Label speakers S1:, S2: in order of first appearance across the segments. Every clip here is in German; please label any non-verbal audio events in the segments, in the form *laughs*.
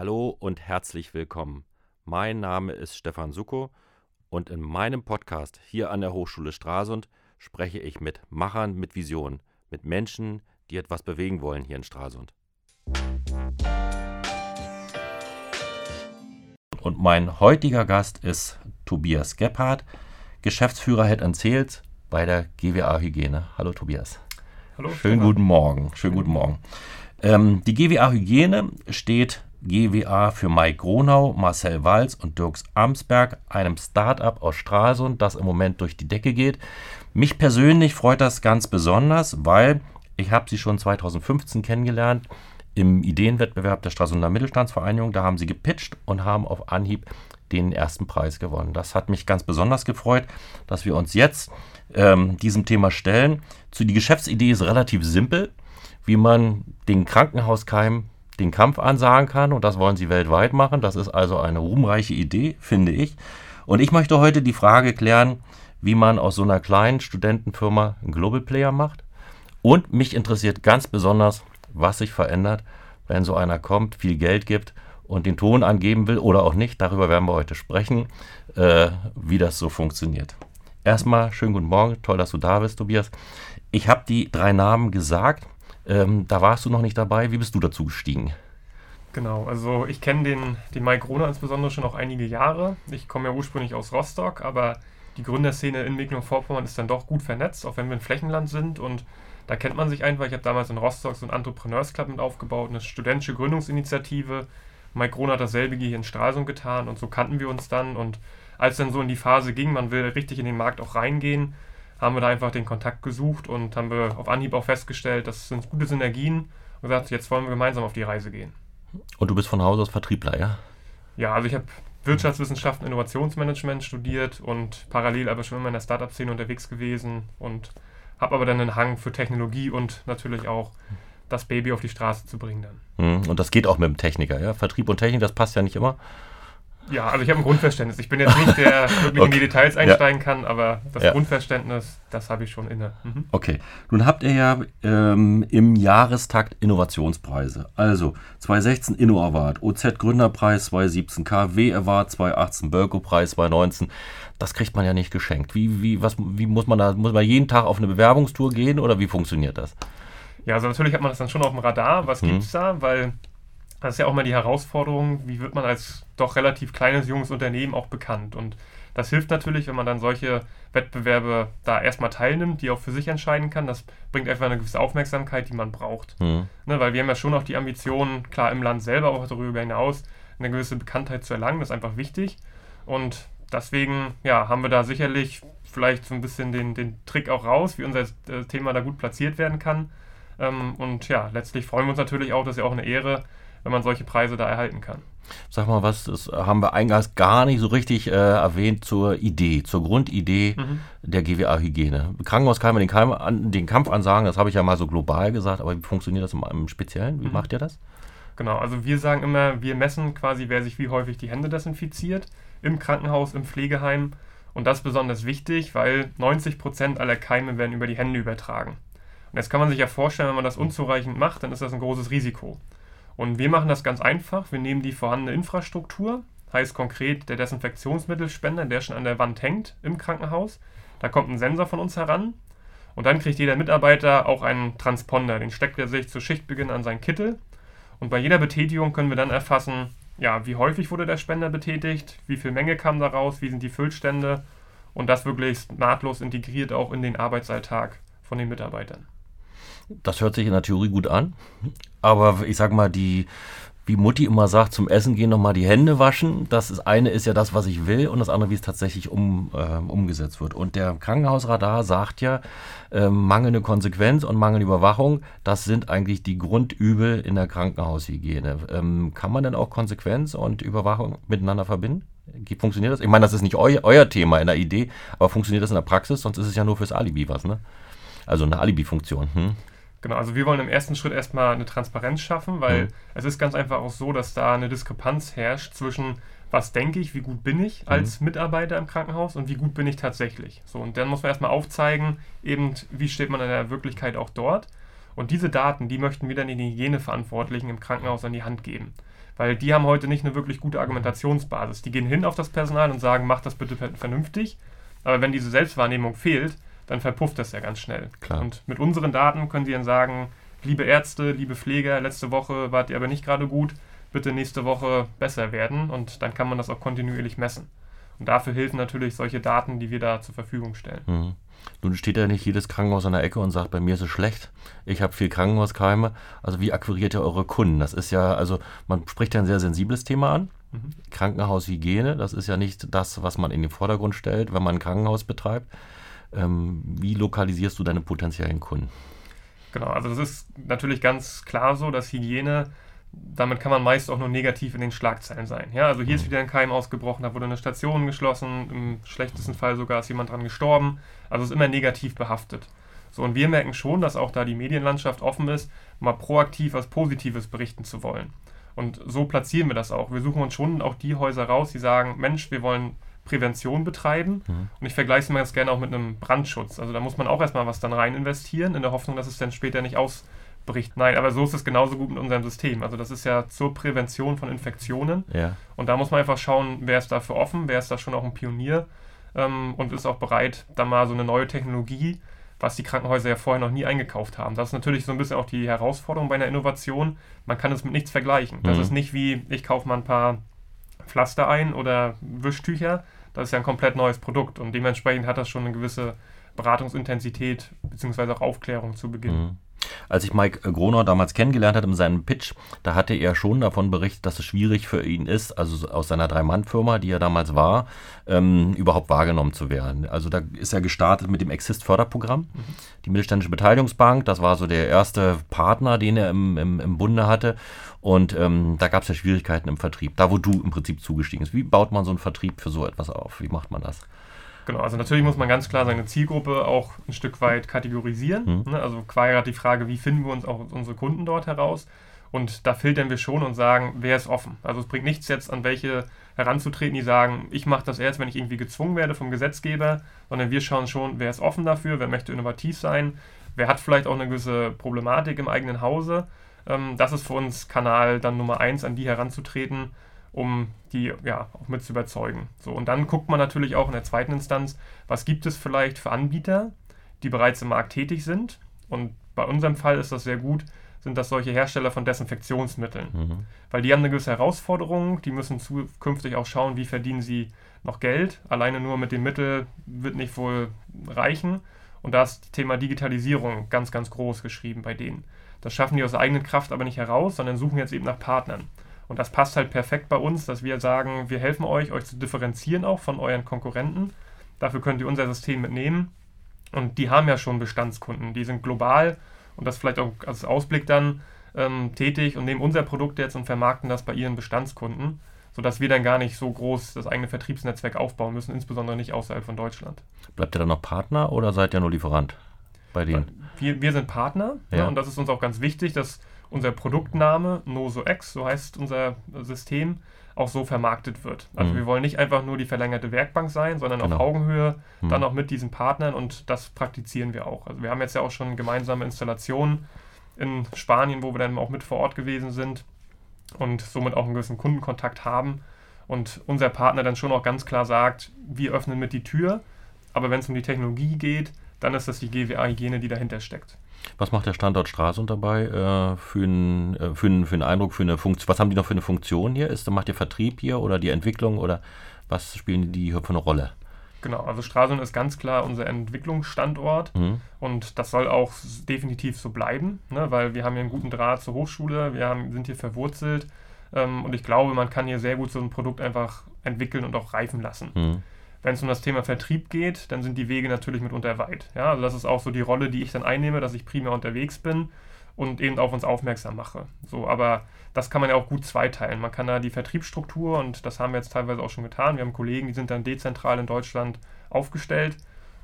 S1: Hallo und herzlich willkommen. Mein Name ist Stefan Suko und in meinem Podcast hier an der Hochschule Stralsund spreche ich mit Machern mit Visionen, mit Menschen, die etwas bewegen wollen hier in Stralsund. Und mein heutiger Gast ist Tobias Gebhardt, Geschäftsführer Head and Sales bei der GWA Hygiene. Hallo Tobias.
S2: Hallo.
S1: Schönen
S2: Stefan.
S1: guten Morgen. Schönen guten Morgen. Ähm, die GWA Hygiene steht GWA für Mike Gronau, Marcel Walz und Dirks Amsberg, einem Start-up aus Stralsund, das im Moment durch die Decke geht. Mich persönlich freut das ganz besonders, weil ich habe sie schon 2015 kennengelernt im Ideenwettbewerb der Stralsunder Mittelstandsvereinigung. Da haben sie gepitcht und haben auf Anhieb den ersten Preis gewonnen. Das hat mich ganz besonders gefreut, dass wir uns jetzt ähm, diesem Thema stellen. Die Geschäftsidee ist relativ simpel, wie man den Krankenhauskeim den Kampf ansagen kann und das wollen sie weltweit machen. Das ist also eine ruhmreiche Idee, finde ich. Und ich möchte heute die Frage klären, wie man aus so einer kleinen Studentenfirma einen Global Player macht. Und mich interessiert ganz besonders, was sich verändert, wenn so einer kommt, viel Geld gibt und den Ton angeben will oder auch nicht. Darüber werden wir heute sprechen, äh, wie das so funktioniert. Erstmal schönen guten Morgen, toll, dass du da bist, Tobias. Ich habe die drei Namen gesagt. Ähm, da warst du noch nicht dabei. Wie bist du dazu gestiegen?
S2: Genau, also ich kenne den, den Mike Groner insbesondere schon noch einige Jahre. Ich komme ja ursprünglich aus Rostock, aber die Gründerszene in Mecklenburg-Vorpommern ist dann doch gut vernetzt, auch wenn wir ein Flächenland sind. Und da kennt man sich einfach. Ich habe damals in Rostock so ein Entrepreneurs Club mit aufgebaut, eine studentische Gründungsinitiative. Mike Groner hat dasselbe hier in Stralsund getan und so kannten wir uns dann. Und als dann so in die Phase ging, man will richtig in den Markt auch reingehen, haben wir da einfach den Kontakt gesucht und haben wir auf Anhieb auch festgestellt, das sind gute Synergien und gesagt, jetzt wollen wir gemeinsam auf die Reise gehen.
S1: Und du bist von Haus aus Vertriebler, ja?
S2: Ja, also ich habe Wirtschaftswissenschaften, Innovationsmanagement studiert und parallel aber schon immer in der Startup-Szene unterwegs gewesen und habe aber dann einen Hang für Technologie und natürlich auch das Baby auf die Straße zu bringen dann.
S1: Hm, Und das geht auch mit dem Techniker, ja? Vertrieb und Technik, das passt ja nicht immer.
S2: Ja, also ich habe ein Grundverständnis. Ich bin jetzt nicht der, der wirklich *laughs* in
S1: Okay.
S2: die Details
S1: Ja.
S2: einsteigen kann, aber das
S1: Ja.
S2: Grundverständnis, das habe ich schon inne. Mhm.
S1: Okay, nun habt ihr ja ähm, im Jahrestakt Innovationspreise. Also 2016 Inno Award, OZ Gründerpreis 2017, KW Award 2018, Bölko Preis 2019. Das kriegt man ja nicht geschenkt. Wie, wie, was, wie muss man da, muss man jeden Tag auf eine Bewerbungstour gehen oder wie funktioniert das?
S2: Ja, also natürlich hat man das dann schon auf dem Radar. Was
S1: Mhm.
S2: gibt es da? Weil das ist ja auch mal die Herausforderung, wie wird man als doch relativ kleines, junges Unternehmen auch bekannt? Und das hilft natürlich, wenn man dann solche Wettbewerbe da erstmal teilnimmt, die auch für sich entscheiden kann. Das bringt einfach eine gewisse Aufmerksamkeit, die man braucht.
S1: Hm.
S2: Ne, weil wir haben ja schon auch die Ambition, klar im Land selber, auch darüber hinaus, eine gewisse Bekanntheit zu erlangen. Das ist einfach wichtig. Und deswegen ja, haben wir da sicherlich vielleicht so ein bisschen den, den Trick auch raus, wie unser äh, Thema da gut platziert werden kann. Ähm, und ja, letztlich freuen wir uns natürlich auch, das ist ja auch eine Ehre, wenn man solche Preise da erhalten kann.
S1: Sag mal was, das haben wir eingangs gar nicht so richtig äh, erwähnt zur Idee, zur Grundidee
S2: Mhm.
S1: der GWA Hygiene. Krankenhauskeime den, Keim, an, den Kampf ansagen, das habe ich ja mal so global gesagt, aber wie funktioniert das im, im Speziellen? Wie
S2: Mhm.
S1: macht ihr das?
S2: Genau, also wir sagen immer, wir messen quasi, wer sich wie häufig die Hände desinfiziert, im Krankenhaus, im Pflegeheim. Und das ist besonders wichtig, weil 90% aller Keime werden über die Hände übertragen. Und jetzt kann man sich ja vorstellen, wenn man das unzureichend macht, dann ist das ein großes Risiko. Und wir machen das ganz einfach. Wir nehmen die vorhandene Infrastruktur, heißt konkret der Desinfektionsmittelspender, der schon an der Wand hängt im Krankenhaus. Da kommt ein Sensor von uns heran und dann kriegt jeder Mitarbeiter auch einen Transponder. Den steckt er sich zu Schichtbeginn an seinen Kittel. Und bei jeder Betätigung können wir dann erfassen, ja, wie häufig wurde der Spender betätigt, wie viel Menge kam da raus, wie sind die Füllstände und das wirklich nahtlos integriert auch in den Arbeitsalltag von den Mitarbeitern.
S1: Das hört sich in der Theorie gut an, aber ich sag mal, die, wie Mutti immer sagt, zum Essen gehen nochmal die Hände waschen. Das ist, eine ist ja das, was ich will, und das andere, wie es tatsächlich um, ähm, umgesetzt wird. Und der Krankenhausradar sagt ja, ähm, mangelnde Konsequenz und mangelnde Überwachung, das sind eigentlich die Grundübel in der Krankenhaushygiene. Ähm, kann man denn auch Konsequenz und Überwachung miteinander verbinden? Funktioniert das? Ich meine, das ist nicht eu euer Thema in der Idee, aber funktioniert das in der Praxis? Sonst ist es ja nur fürs Alibi was, ne? Also eine Alibi-Funktion. Hm?
S2: Genau, also wir wollen im ersten Schritt erstmal eine Transparenz schaffen, weil
S1: Mhm.
S2: es ist ganz einfach auch so, dass da eine Diskrepanz herrscht zwischen was denke ich, wie gut bin ich als Mitarbeiter im Krankenhaus und wie gut bin ich tatsächlich. So, und dann muss man erstmal aufzeigen, eben wie steht man in der Wirklichkeit auch dort. Und diese Daten, die möchten wir dann den Hygieneverantwortlichen im Krankenhaus an die Hand geben. Weil die haben heute nicht eine wirklich gute Argumentationsbasis. Die gehen hin auf das Personal und sagen, macht das bitte vernünftig. Aber wenn diese Selbstwahrnehmung fehlt, dann verpufft das ja ganz schnell.
S1: Klar.
S2: Und mit unseren Daten können sie dann sagen, liebe Ärzte, liebe Pfleger, letzte Woche wart ihr aber nicht gerade gut, bitte nächste Woche besser werden und dann kann man das auch kontinuierlich messen. Und dafür helfen natürlich solche Daten, die wir da zur Verfügung stellen.
S1: Mhm. Nun steht ja nicht jedes Krankenhaus an der Ecke und sagt, bei mir ist es schlecht, ich habe viel Krankenhauskeime. Also wie akquiriert ihr eure Kunden? Das ist ja, also man spricht ja ein sehr sensibles Thema an. Mhm. Krankenhaushygiene, das ist ja nicht das, was man in den Vordergrund stellt, wenn man ein Krankenhaus betreibt. Ähm, wie lokalisierst du deine potenziellen Kunden?
S2: Genau, also das ist natürlich ganz klar so, dass Hygiene damit kann man meist auch nur negativ in den Schlagzeilen sein. Ja, also hier ist mhm. wieder ein Keim ausgebrochen, da wurde eine Station geschlossen, im schlechtesten Fall sogar ist jemand dran gestorben. Also es ist immer negativ behaftet. So, und wir merken schon, dass auch da die Medienlandschaft offen ist, mal proaktiv was Positives berichten zu wollen. Und so platzieren wir das auch. Wir suchen uns schon auch die Häuser raus, die sagen, Mensch, wir wollen Prävention betreiben. Mhm. Und ich vergleiche es mal ganz gerne auch mit einem Brandschutz. Also da muss man auch erstmal was dann rein investieren, in der Hoffnung, dass es dann später nicht aus bricht. Nein, aber so ist es genauso gut mit unserem System. Also das ist ja zur Prävention von Infektionen.
S1: Ja.
S2: Und da muss man einfach schauen, wer ist dafür offen, wer ist da schon auch ein Pionier ähm, und ist auch bereit, da mal so eine neue Technologie, was die Krankenhäuser ja vorher noch nie eingekauft haben. Das ist natürlich so ein bisschen auch die Herausforderung bei einer Innovation. Man kann es mit nichts vergleichen. Das mhm. ist nicht wie, ich kaufe mal ein paar Pflaster ein oder Wischtücher. Das ist ja ein komplett neues Produkt und dementsprechend hat das schon eine gewisse Beratungsintensität bzw. auch Aufklärung zu Beginn. Mhm.
S1: Als ich Mike Gronau damals kennengelernt hatte in seinem Pitch, da hatte er schon davon berichtet, dass es schwierig für ihn ist, also aus seiner Drei-Mann-Firma, die er damals war, ähm, überhaupt wahrgenommen zu werden. Also da ist er gestartet mit dem Exist-Förderprogramm. Mhm. Die Mittelständische Beteiligungsbank, das war so der erste Partner, den er im, im, im Bunde hatte. Und ähm, da gab es ja Schwierigkeiten im Vertrieb, da wo du im Prinzip zugestiegen bist. Wie baut man so einen Vertrieb für so etwas auf? Wie macht man das?
S2: Genau, also natürlich muss man ganz klar seine Zielgruppe auch ein Stück weit kategorisieren. Mhm. Ne? Also gerade die Frage, wie finden wir uns auch unsere Kunden dort heraus? Und da filtern wir schon und sagen, wer ist offen. Also es bringt nichts jetzt an welche heranzutreten, die sagen, ich mache das erst, wenn ich irgendwie gezwungen werde vom Gesetzgeber, sondern wir schauen schon, wer ist offen dafür, wer möchte innovativ sein, wer hat vielleicht auch eine gewisse Problematik im eigenen Hause. Ähm, das ist für uns Kanal dann Nummer eins, an die heranzutreten um die ja auch mit zu überzeugen. So, und dann guckt man natürlich auch in der zweiten Instanz, was gibt es vielleicht für Anbieter, die bereits im Markt tätig sind. Und bei unserem Fall ist das sehr gut, sind das solche Hersteller von Desinfektionsmitteln. Mhm. Weil die haben eine gewisse Herausforderung, die müssen zukünftig auch schauen, wie verdienen sie noch Geld. Alleine nur mit dem Mittel wird nicht wohl reichen. Und da ist das Thema Digitalisierung ganz, ganz groß geschrieben bei denen. Das schaffen die aus eigener Kraft aber nicht heraus, sondern suchen jetzt eben nach Partnern. Und das passt halt perfekt bei uns, dass wir sagen, wir helfen euch, euch zu differenzieren auch von euren Konkurrenten. Dafür könnt ihr unser System mitnehmen. Und die haben ja schon Bestandskunden, die sind global und das vielleicht auch als Ausblick dann ähm, tätig und nehmen unser Produkt jetzt und vermarkten das bei ihren Bestandskunden, sodass wir dann gar nicht so groß das eigene Vertriebsnetzwerk aufbauen müssen, insbesondere nicht außerhalb von Deutschland.
S1: Bleibt ihr dann noch Partner oder seid ihr nur Lieferant bei denen?
S2: Wir, wir sind Partner ja. Ja, und das ist uns auch ganz wichtig, dass unser Produktname NosoX, so heißt unser System, auch so vermarktet wird. Also mhm. wir wollen nicht einfach nur die verlängerte Werkbank sein, sondern genau. auf Augenhöhe, mhm. dann auch mit diesen Partnern und das praktizieren wir auch. Also wir haben jetzt ja auch schon gemeinsame Installationen in Spanien, wo wir dann auch mit vor Ort gewesen sind und somit auch einen gewissen Kundenkontakt haben und unser Partner dann schon auch ganz klar sagt, wir öffnen mit die Tür, aber wenn es um die Technologie geht, dann ist das die GWA-Hygiene, die dahinter steckt.
S1: Was macht der Standort Stralsund dabei äh, für, einen, äh, für, einen, für einen Eindruck, für eine Funktion? Was haben die noch für eine Funktion hier? Ist, macht ihr Vertrieb hier oder die Entwicklung oder was spielen die hier für eine Rolle?
S2: Genau, also Stralsund ist ganz klar unser Entwicklungsstandort mhm. und das soll auch definitiv so bleiben, ne, weil wir haben hier einen guten Draht zur Hochschule, wir haben, sind hier verwurzelt ähm, und ich glaube, man kann hier sehr gut so ein Produkt einfach entwickeln und auch reifen lassen. Mhm. Wenn es um das Thema Vertrieb geht, dann sind die Wege natürlich mitunter weit. Ja, also das ist auch so die Rolle, die ich dann einnehme, dass ich primär unterwegs bin und eben auf uns aufmerksam mache. So, aber das kann man ja auch gut zweiteilen. Man kann da die Vertriebsstruktur und das haben wir jetzt teilweise auch schon getan. Wir haben Kollegen, die sind dann dezentral in Deutschland aufgestellt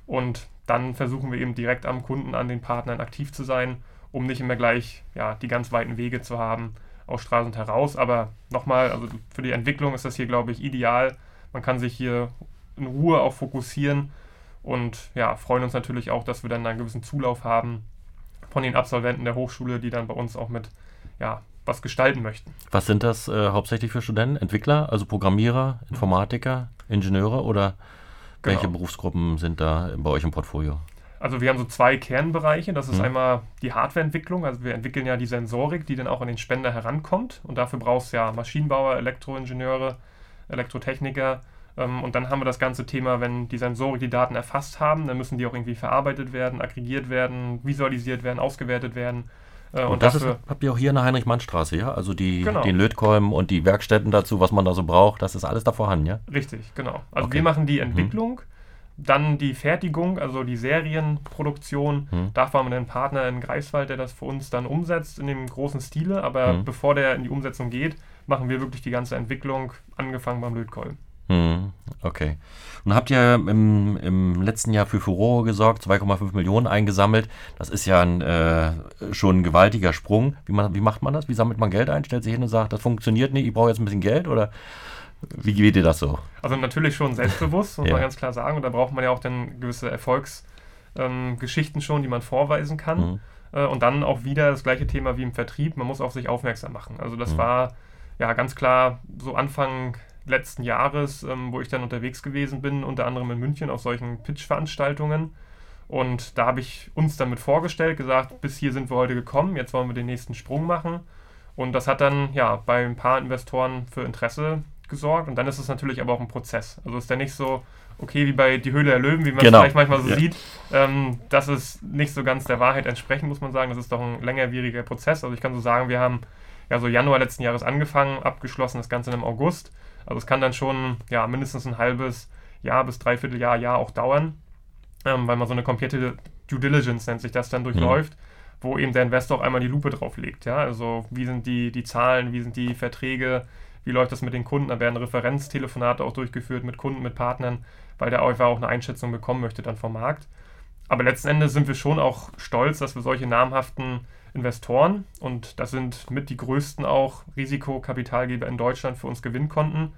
S2: und dann versuchen wir eben direkt am Kunden, an den Partnern aktiv zu sein, um nicht immer gleich ja, die ganz weiten Wege zu haben aus Straßend heraus. Aber nochmal, also für die Entwicklung ist das hier, glaube ich, ideal. Man kann sich hier in Ruhe auch fokussieren und ja, freuen uns natürlich auch, dass wir dann einen gewissen Zulauf haben von den Absolventen der Hochschule, die dann bei uns auch mit ja, was gestalten möchten.
S1: Was sind das äh, hauptsächlich für Studenten? Entwickler, also Programmierer, Informatiker, Ingenieure oder genau. welche Berufsgruppen sind da bei euch im Portfolio?
S2: Also wir haben so zwei Kernbereiche. Das ist mhm. einmal die Hardwareentwicklung. Also wir entwickeln ja die Sensorik, die dann auch an den Spender herankommt. Und dafür brauchst du ja Maschinenbauer, Elektroingenieure, Elektrotechniker. Ähm, und dann haben wir das ganze Thema, wenn die Sensorik die Daten erfasst haben, dann müssen die auch irgendwie verarbeitet werden, aggregiert werden, visualisiert werden, ausgewertet werden.
S1: Äh, und, und das ist, habt ihr auch hier in der Heinrich-Mann-Straße, ja? Also die, genau. den Lötkolben und die Werkstätten dazu, was man da so braucht, das ist alles da vorhanden, ja?
S2: Richtig, genau. Also okay. wir machen die mhm. Entwicklung. Mhm dann die Fertigung, also die Serienproduktion. Hm. Dafür haben wir einen Partner in Greifswald, der das für uns dann umsetzt in dem großen Stile. Aber hm. bevor der in die Umsetzung geht, machen wir wirklich die ganze Entwicklung, angefangen beim Lötkolben.
S1: Hm. Okay. Und habt ihr im, im letzten Jahr für Furore gesorgt, 2,5 Millionen eingesammelt. Das ist ja ein, äh, schon ein gewaltiger Sprung. Wie, man, wie macht man das? Wie sammelt man Geld ein? Stellt sich hin und sagt, das funktioniert nicht, ich brauche jetzt ein bisschen Geld? Oder wie geht dir das so?
S2: Also natürlich schon selbstbewusst, muss *laughs* ja. man ganz klar sagen. Und da braucht man ja auch dann gewisse Erfolgsgeschichten ähm, schon, die man vorweisen kann. Mhm. Äh, und dann auch wieder das gleiche Thema wie im Vertrieb. Man muss auf sich aufmerksam machen. Also das mhm. war ja ganz klar so Anfang letzten Jahres, ähm, wo ich dann unterwegs gewesen bin, unter anderem in München auf solchen Pitch-Veranstaltungen. Und da habe ich uns damit vorgestellt, gesagt, bis hier sind wir heute gekommen, jetzt wollen wir den nächsten Sprung machen. Und das hat dann ja bei ein paar Investoren für Interesse gesorgt und dann ist es natürlich aber auch ein Prozess. Also ist der nicht so, okay, wie bei Die Höhle der Löwen, wie man genau. es vielleicht manchmal so ja. sieht. Ähm, das ist nicht so ganz der Wahrheit entsprechend, muss man sagen. Das ist doch ein längerwieriger Prozess. Also ich kann so sagen, wir haben ja so Januar letzten Jahres angefangen, abgeschlossen das Ganze im August. Also es kann dann schon ja mindestens ein halbes Jahr bis dreiviertel Jahr, Jahr auch dauern, ähm, weil man so eine komplette Due Diligence nennt sich das dann durchläuft. Mhm wo eben der Investor auch einmal die Lupe drauf legt. Ja? Also wie sind die, die Zahlen, wie sind die Verträge, wie läuft das mit den Kunden, da werden Referenztelefonate auch durchgeführt mit Kunden, mit Partnern, weil der einfach auch eine Einschätzung bekommen möchte dann vom Markt. Aber letzten Endes sind wir schon auch stolz, dass wir solche namhaften Investoren und das sind mit die größten auch Risikokapitalgeber in Deutschland für uns gewinnen konnten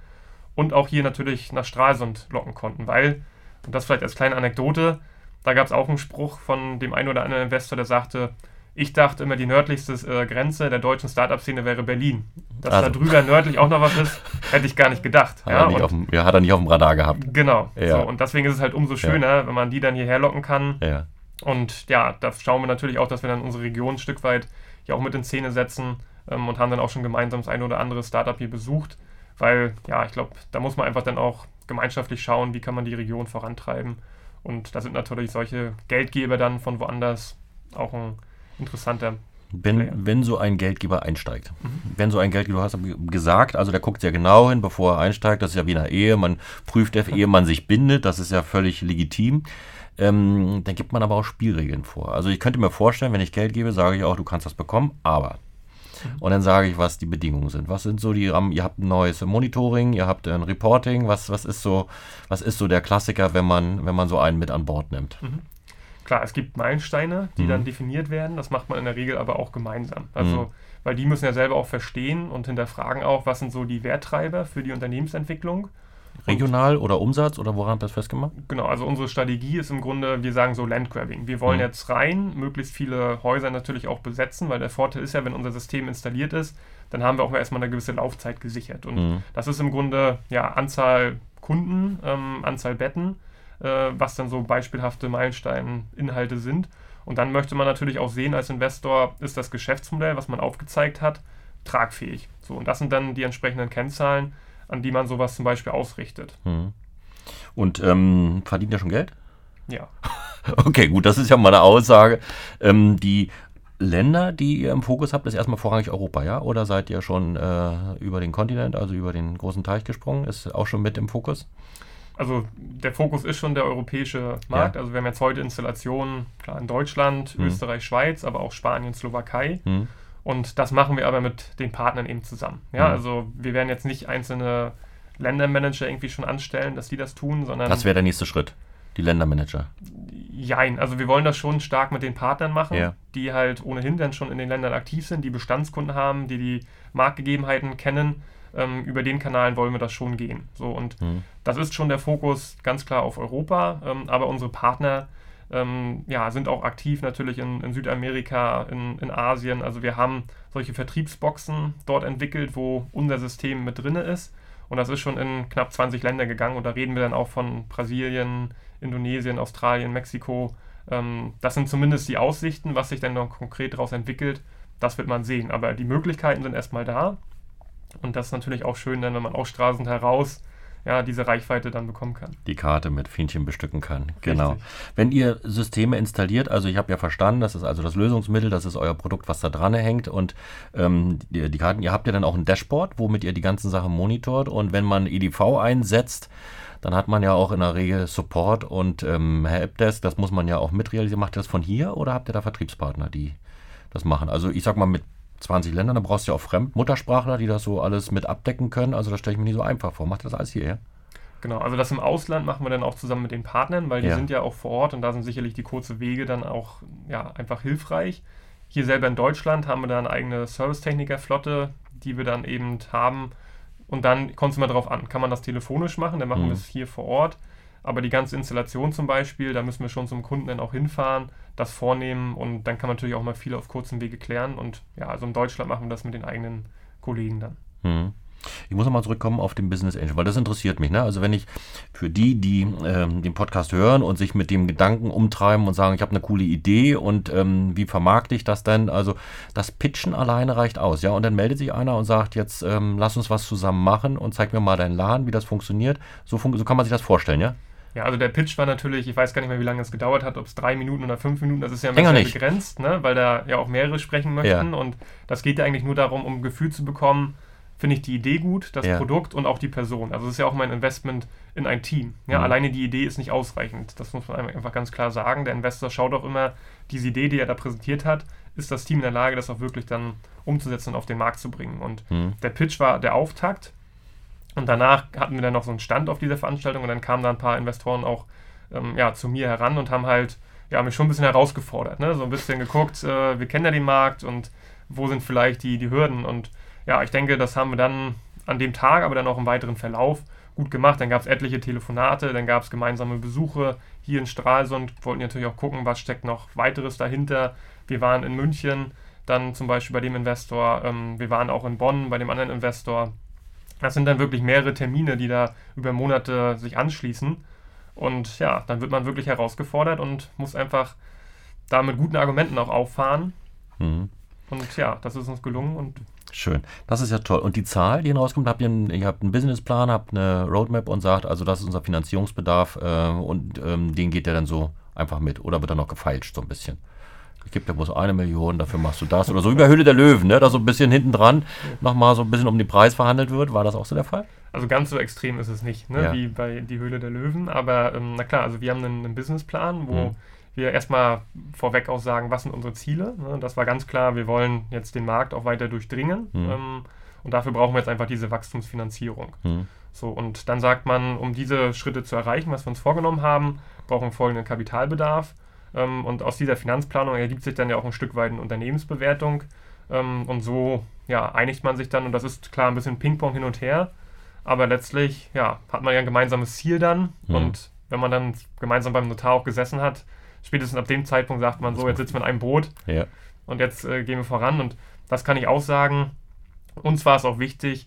S2: und auch hier natürlich nach Stralsund locken konnten, weil, und das vielleicht als kleine Anekdote, da gab es auch einen Spruch von dem einen oder anderen Investor, der sagte, ich dachte immer, die nördlichste äh, Grenze der deutschen Startup-Szene wäre Berlin. Dass also. da drüber nördlich auch noch was ist, *laughs* hätte ich gar nicht gedacht.
S1: Hat, ja, er, nicht dem, ja, hat er nicht auf dem Radar gehabt.
S2: Genau. Ja. So, und deswegen ist es halt umso schöner, ja. wenn man die dann hierher locken kann. Ja. Und ja, da schauen wir natürlich auch, dass wir dann unsere Region ein Stück weit ja auch mit in Szene setzen ähm, und haben dann auch schon gemeinsam das eine oder andere Startup hier besucht. Weil, ja, ich glaube, da muss man einfach dann auch gemeinschaftlich schauen, wie kann man die Region vorantreiben. Und da sind natürlich solche Geldgeber dann von woanders auch ein interessanter
S1: wenn, wenn so ein Geldgeber einsteigt. Mhm. Wenn so ein Geldgeber, du hast gesagt, also der guckt sehr genau hin, bevor er einsteigt. Das ist ja wie in einer Ehe. Man prüft, ehe man sich bindet. Das ist ja völlig legitim. Ähm, dann gibt man aber auch Spielregeln vor. Also ich könnte mir vorstellen, wenn ich Geld gebe, sage ich auch, du kannst das bekommen, aber. Und dann sage ich, was die Bedingungen sind. Was sind so die, ihr habt ein neues Monitoring, ihr habt ein Reporting, was, was ist so, was ist so der Klassiker, wenn man, wenn man so einen mit an Bord nimmt? Mhm.
S2: Klar, es gibt Meilensteine, die mhm. dann definiert werden. Das macht man in der Regel aber auch gemeinsam. Also, mhm. weil die müssen ja selber auch verstehen und hinterfragen auch, was sind so die Werttreiber für die Unternehmensentwicklung.
S1: Regional oder Umsatz oder woran habt ihr das festgemacht?
S2: Genau, also unsere Strategie ist im Grunde, wir sagen so Landgrabbing. Wir wollen mhm. jetzt rein, möglichst viele Häuser natürlich auch besetzen, weil der Vorteil ist ja, wenn unser System installiert ist, dann haben wir auch erstmal eine gewisse Laufzeit gesichert. Und mhm. das ist im Grunde ja Anzahl Kunden, ähm, Anzahl Betten äh, was dann so beispielhafte Meilenstein-Inhalte sind. Und dann möchte man natürlich auch sehen als Investor, ist das Geschäftsmodell, was man aufgezeigt hat, tragfähig. So, und das sind dann die entsprechenden Kennzahlen, an die man sowas zum Beispiel ausrichtet.
S1: Hm. Und ähm, verdient ihr schon Geld?
S2: Ja. *laughs*
S1: Okay, gut, das ist ja mal eine Aussage. Ähm, die Länder, die ihr im Fokus habt, ist erstmal vorrangig Europa, ja? Oder seid ihr schon äh, über den Kontinent, also über den großen Teich gesprungen? Ist auch schon mit im Fokus?
S2: also der Fokus ist schon der europäische Markt. Ja. Also wir haben jetzt heute Installationen, klar in Deutschland, mhm. Österreich, Schweiz, aber auch Spanien, Slowakei. Mhm. Und das machen wir aber mit den Partnern eben zusammen. Ja, mhm. also wir werden jetzt nicht einzelne Ländermanager irgendwie schon anstellen, dass die das tun, sondern.
S1: Das wäre der nächste Schritt, die Ländermanager.
S2: Jein, also wir wollen das schon stark mit den Partnern machen, ja. die halt ohnehin dann schon in den Ländern aktiv sind, die Bestandskunden haben, die die Marktgegebenheiten kennen ähm, über den Kanal wollen wir das schon gehen. So, und mhm. das ist schon der Fokus ganz klar auf Europa, ähm, aber unsere Partner ähm, ja, sind auch aktiv natürlich in, in Südamerika, in, in Asien. Also wir haben solche Vertriebsboxen dort entwickelt, wo unser System mit drin ist. Und das ist schon in knapp 20 Länder gegangen. Und da reden wir dann auch von Brasilien, Indonesien, Australien, Mexiko. Ähm, das sind zumindest die Aussichten, was sich dann noch konkret daraus entwickelt. Das wird man sehen. Aber die Möglichkeiten sind erstmal da. Und das ist natürlich auch schön, dann, wenn man aus Straßen heraus ja, diese Reichweite dann bekommen kann.
S1: Die Karte mit Fähnchen bestücken kann. Genau. Richtig. Wenn ihr Systeme installiert, also ich habe ja verstanden, das ist also das Lösungsmittel, das ist euer Produkt, was da dran hängt und ähm, die, die, Karten, ihr habt ja dann auch ein Dashboard, womit ihr die ganzen Sachen monitort und wenn man EDV einsetzt, dann hat man ja auch in der Regel Support und ähm, Helpdesk, das muss man ja auch mitrealisieren. Macht ihr das von hier oder habt ihr da Vertriebspartner, die das machen? Also ich sag mal mit 20 Ländern, da brauchst du ja auch Fremdmuttersprachler, die das so alles mit abdecken können. Also das stelle ich mir nicht so einfach vor. Macht das alles hierher?
S2: Genau, also das im Ausland machen wir dann auch zusammen mit den Partnern, weil die ja. sind ja auch vor Ort und da sind sicherlich die kurzen Wege dann auch ja, einfach hilfreich. Hier selber in Deutschland haben wir dann eine eigene Servicetechnikerflotte, die wir dann eben haben. Und dann kommt es immer darauf an, kann man das telefonisch machen, dann machen mhm. wir es hier vor Ort. Aber die ganze Installation zum Beispiel, da müssen wir schon zum Kunden dann auch hinfahren, das vornehmen und dann kann man natürlich auch mal viel auf kurzem Wege klären. Und ja, also in Deutschland machen wir das mit den eigenen Kollegen dann.
S1: Mhm. Ich muss nochmal zurückkommen auf den Business Angel, weil das interessiert mich. Ne? Also wenn ich für die, die ähm, den Podcast hören und sich mit dem Gedanken umtreiben und sagen, ich habe eine coole Idee und ähm, wie vermarkte ich das denn? Also das Pitchen alleine reicht aus, ja. Und dann meldet sich einer und sagt, jetzt ähm, lass uns was zusammen machen und zeig mir mal deinen Laden, wie das funktioniert. So, fun so kann man sich das vorstellen, ja?
S2: Ja, also der Pitch war natürlich, ich weiß gar nicht mehr, wie lange es gedauert hat, ob es drei Minuten oder fünf Minuten, das ist ja ein bisschen begrenzt, ne? weil da ja auch mehrere sprechen möchten. Ja. Und das geht ja eigentlich nur darum, um ein Gefühl zu bekommen, finde ich die Idee gut, das ja. Produkt und auch die Person. Also es ist ja auch mein Investment in ein Team. Ja, mhm. Alleine die Idee ist nicht ausreichend. Das muss man einfach ganz klar sagen. Der Investor schaut auch immer, diese Idee, die er da präsentiert hat, ist das Team in der Lage, das auch wirklich dann umzusetzen und auf den Markt zu bringen. Und mhm. der Pitch war der Auftakt und danach hatten wir dann noch so einen Stand auf dieser Veranstaltung und dann kamen da ein paar Investoren auch ähm, ja, zu mir heran und haben halt ja, mich schon ein bisschen herausgefordert. Ne? So ein bisschen geguckt, äh, wir kennen ja den Markt und wo sind vielleicht die, die Hürden. Und ja, ich denke, das haben wir dann an dem Tag, aber dann auch im weiteren Verlauf gut gemacht. Dann gab es etliche Telefonate, dann gab es gemeinsame Besuche hier in Stralsund, wollten natürlich auch gucken, was steckt noch weiteres dahinter. Wir waren in München, dann zum Beispiel bei dem Investor, ähm, wir waren auch in Bonn bei dem anderen Investor. Das sind dann wirklich mehrere Termine, die da über Monate sich anschließen. Und ja, dann wird man wirklich herausgefordert und muss einfach da mit guten Argumenten auch auffahren. Mhm. Und ja, das ist uns gelungen und
S1: Schön. Das ist ja toll. Und die Zahl, die rauskommt, habt ihr, einen, ihr habt einen Businessplan, habt eine Roadmap und sagt, also das ist unser Finanzierungsbedarf äh, und ähm, den geht der dann so einfach mit oder wird dann noch gefeilscht so ein bisschen? Ich gebe dir bloß eine Million, dafür machst du das. Oder so wie bei Höhle der Löwen, ne? da so ein bisschen hinten dran nochmal so ein bisschen um den Preis verhandelt wird. War das auch so der Fall?
S2: Also ganz so extrem ist es nicht, ne? Ja. wie bei die Höhle der Löwen. Aber ähm, na klar, also wir haben einen, einen Businessplan, wo mhm. wir erstmal vorweg auch sagen, was sind unsere Ziele. Ne? Das war ganz klar, wir wollen jetzt den Markt auch weiter durchdringen. Mhm. Ähm, und dafür brauchen wir jetzt einfach diese Wachstumsfinanzierung. Mhm. So, und dann sagt man, um diese Schritte zu erreichen, was wir uns vorgenommen haben, brauchen wir folgenden Kapitalbedarf. Ähm, und aus dieser Finanzplanung ergibt sich dann ja auch ein Stück weit eine Unternehmensbewertung. Ähm, und so ja, einigt man sich dann, und das ist klar ein bisschen Ping-Pong hin und her. Aber letztlich ja, hat man ja ein gemeinsames Ziel dann. Mhm. Und wenn man dann gemeinsam beim Notar auch gesessen hat, spätestens ab dem Zeitpunkt sagt man so, jetzt sitzen wir in einem Boot ja. und jetzt äh, gehen wir voran. Und das kann ich auch sagen. Uns war es auch wichtig,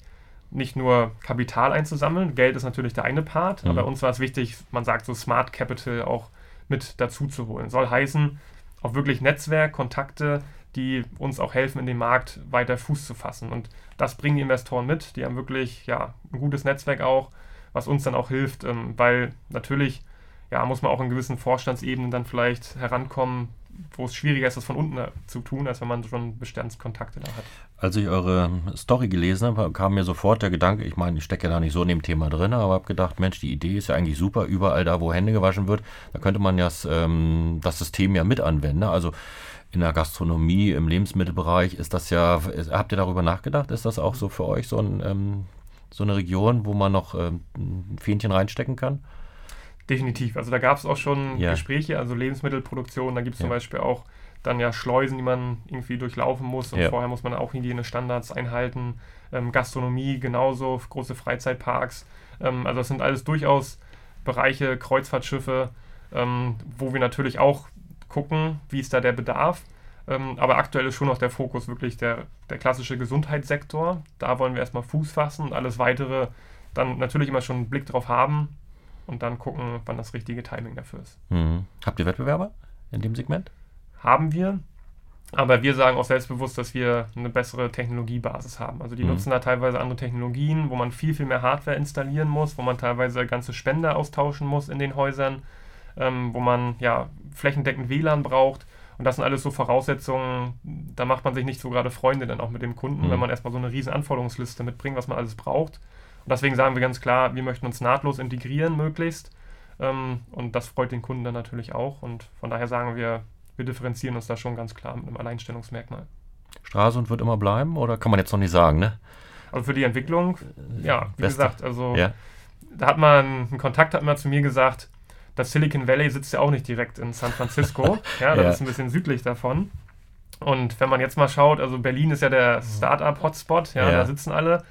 S2: nicht nur Kapital einzusammeln. Geld ist natürlich der eine Part, mhm. aber uns war es wichtig, man sagt so Smart Capital auch mit dazu zu holen. Soll heißen, auch wirklich Netzwerk, Kontakte, die uns auch helfen, in dem Markt weiter Fuß zu fassen. Und das bringen die Investoren mit. Die haben wirklich ja, ein gutes Netzwerk auch, was uns dann auch hilft, ähm, weil natürlich ja, muss man auch in gewissen Vorstandsebenen dann vielleicht herankommen, wo es schwieriger ist, das von unten zu tun, als wenn man schon Bestandskontakte da hat.
S1: Als ich eure Story gelesen habe, kam mir sofort der Gedanke, ich meine, ich stecke ja da nicht so in dem Thema drin, aber habe gedacht, Mensch, die Idee ist ja eigentlich super, überall da, wo Hände gewaschen wird, da könnte man ja das, ähm, das System ja mit anwenden. Ne? Also in der Gastronomie, im Lebensmittelbereich ist das ja, habt ihr darüber nachgedacht? Ist das auch so für euch so, ein, ähm, so eine Region, wo man noch ähm, ein Fähnchen reinstecken kann?
S2: Definitiv. Also da gab es auch schon ja. Gespräche, also Lebensmittelproduktion, da gibt es ja. zum Beispiel auch dann ja Schleusen, die man irgendwie durchlaufen muss und ja. vorher muss man auch Hygienestandards einhalten. Ähm, Gastronomie genauso, große Freizeitparks. Ähm, also das sind alles durchaus Bereiche, Kreuzfahrtschiffe, ähm, wo wir natürlich auch gucken, wie ist da der Bedarf. Ähm, aber aktuell ist schon noch der Fokus wirklich der, der klassische Gesundheitssektor. Da wollen wir erstmal Fuß fassen und alles weitere dann natürlich immer schon einen Blick drauf haben und dann gucken, wann das richtige Timing dafür ist.
S1: Mhm. Habt ihr Wettbewerber in dem Segment?
S2: Haben wir. Aber wir sagen auch selbstbewusst, dass wir eine bessere Technologiebasis haben. Also die mhm. nutzen da teilweise andere Technologien, wo man viel, viel mehr Hardware installieren muss, wo man teilweise ganze Spender austauschen muss in den Häusern, ähm, wo man ja flächendeckend WLAN braucht. Und das sind alles so Voraussetzungen, da macht man sich nicht so gerade Freunde dann auch mit dem Kunden, mhm. wenn man erstmal so eine riesen Anforderungsliste mitbringt, was man alles braucht. Und deswegen sagen wir ganz klar, wir möchten uns nahtlos integrieren möglichst. Ähm, und das freut den Kunden dann natürlich auch. Und von daher sagen wir, wir differenzieren uns da schon ganz klar mit einem Alleinstellungsmerkmal.
S1: Stralsund wird immer bleiben oder kann man jetzt noch nicht sagen, ne?
S2: Also für die Entwicklung, ja, wie Beste. gesagt, also ja. da hat man, ein Kontakt hat mal zu mir gesagt, das Silicon Valley sitzt ja auch nicht direkt in San Francisco. *laughs* ja, das ja. ist ein bisschen südlich davon. Und wenn man jetzt mal schaut, also Berlin ist ja der Startup-Hotspot, ja, ja, da sitzen alle.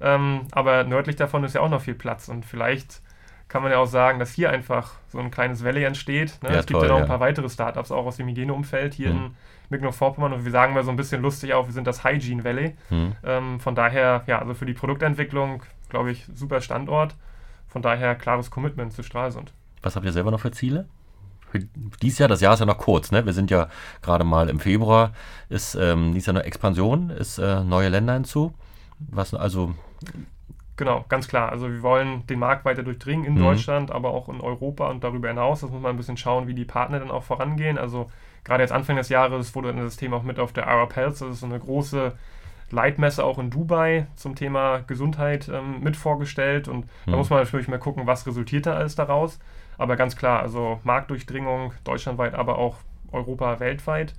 S2: Ähm, aber nördlich davon ist ja auch noch viel Platz. Und vielleicht kann man ja auch sagen, dass hier einfach so ein kleines Valley entsteht. Ne? Ja, es gibt toll, ja noch ein paar weitere Startups auch aus dem Hygieneumfeld hier mhm. in Mecklenburg-Vorpommern. Und wir sagen mal so ein bisschen lustig auch, wir sind das Hygiene Valley. Mhm. Ähm, von daher, ja, also für die Produktentwicklung, glaube ich, super Standort. Von daher klares Commitment zu Stralsund.
S1: Was habt ihr selber noch für Ziele? Für dieses Jahr, das Jahr ist ja noch kurz, ne? Wir sind ja gerade mal im Februar, ist ähm, dieses Jahr noch Expansion, ist äh, neue Länder hinzu. Was also.
S2: Genau, ganz klar. Also wir wollen den Markt weiter durchdringen in mhm. Deutschland, aber auch in Europa und darüber hinaus. Das muss man ein bisschen schauen, wie die Partner dann auch vorangehen. Also gerade jetzt Anfang des Jahres wurde das Thema auch mit auf der Arab Health, das ist so eine große Leitmesse auch in Dubai zum Thema Gesundheit ähm, mit vorgestellt. Und mhm. da muss man natürlich mal gucken, was resultiert da alles daraus. Aber ganz klar, also Marktdurchdringung deutschlandweit, aber auch Europa, weltweit.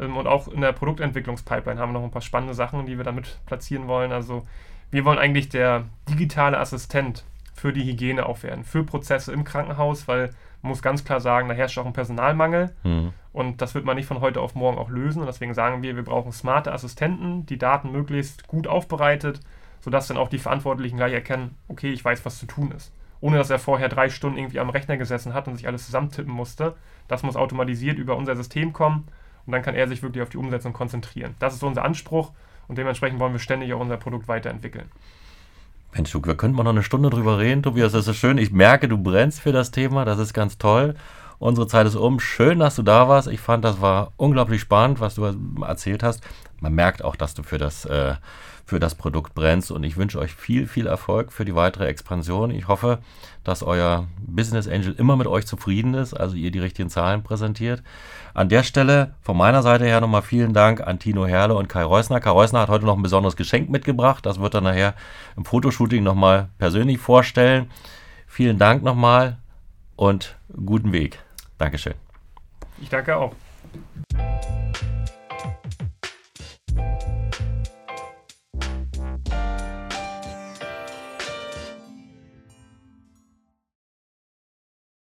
S2: Ähm, und auch in der Produktentwicklungspipeline haben wir noch ein paar spannende Sachen, die wir damit platzieren wollen. Also wir wollen eigentlich der digitale Assistent für die Hygiene auch werden, für Prozesse im Krankenhaus, weil man muss ganz klar sagen, da herrscht auch ein Personalmangel mhm. und das wird man nicht von heute auf morgen auch lösen. Und deswegen sagen wir, wir brauchen smarte Assistenten, die Daten möglichst gut aufbereitet, sodass dann auch die Verantwortlichen gleich erkennen, okay, ich weiß, was zu tun ist ohne dass er vorher drei Stunden irgendwie am Rechner gesessen hat und sich alles zusammentippen musste. Das muss automatisiert über unser System kommen und dann kann er sich wirklich auf die Umsetzung konzentrieren. Das ist unser Anspruch und dementsprechend wollen wir ständig auch unser Produkt weiterentwickeln.
S1: Mensch, wir könnten mal noch eine Stunde drüber reden, Tobias, das ist schön. Ich merke, du brennst für das Thema, das ist ganz toll. Unsere Zeit ist um. Schön, dass du da warst. Ich fand, das war unglaublich spannend, was du erzählt hast. Man merkt auch, dass du für das äh, für das Produkt brennst. Und ich wünsche euch viel, viel Erfolg für die weitere Expansion. Ich hoffe, dass euer Business Angel immer mit euch zufrieden ist, also ihr die richtigen Zahlen präsentiert. An der Stelle von meiner Seite her nochmal vielen Dank an Tino Herle und Kai Reusner. Kai Reusner hat heute noch ein besonderes Geschenk mitgebracht. Das wird er nachher im Fotoshooting nochmal persönlich vorstellen. Vielen Dank nochmal und guten Weg. Dankeschön.
S2: Ich danke auch.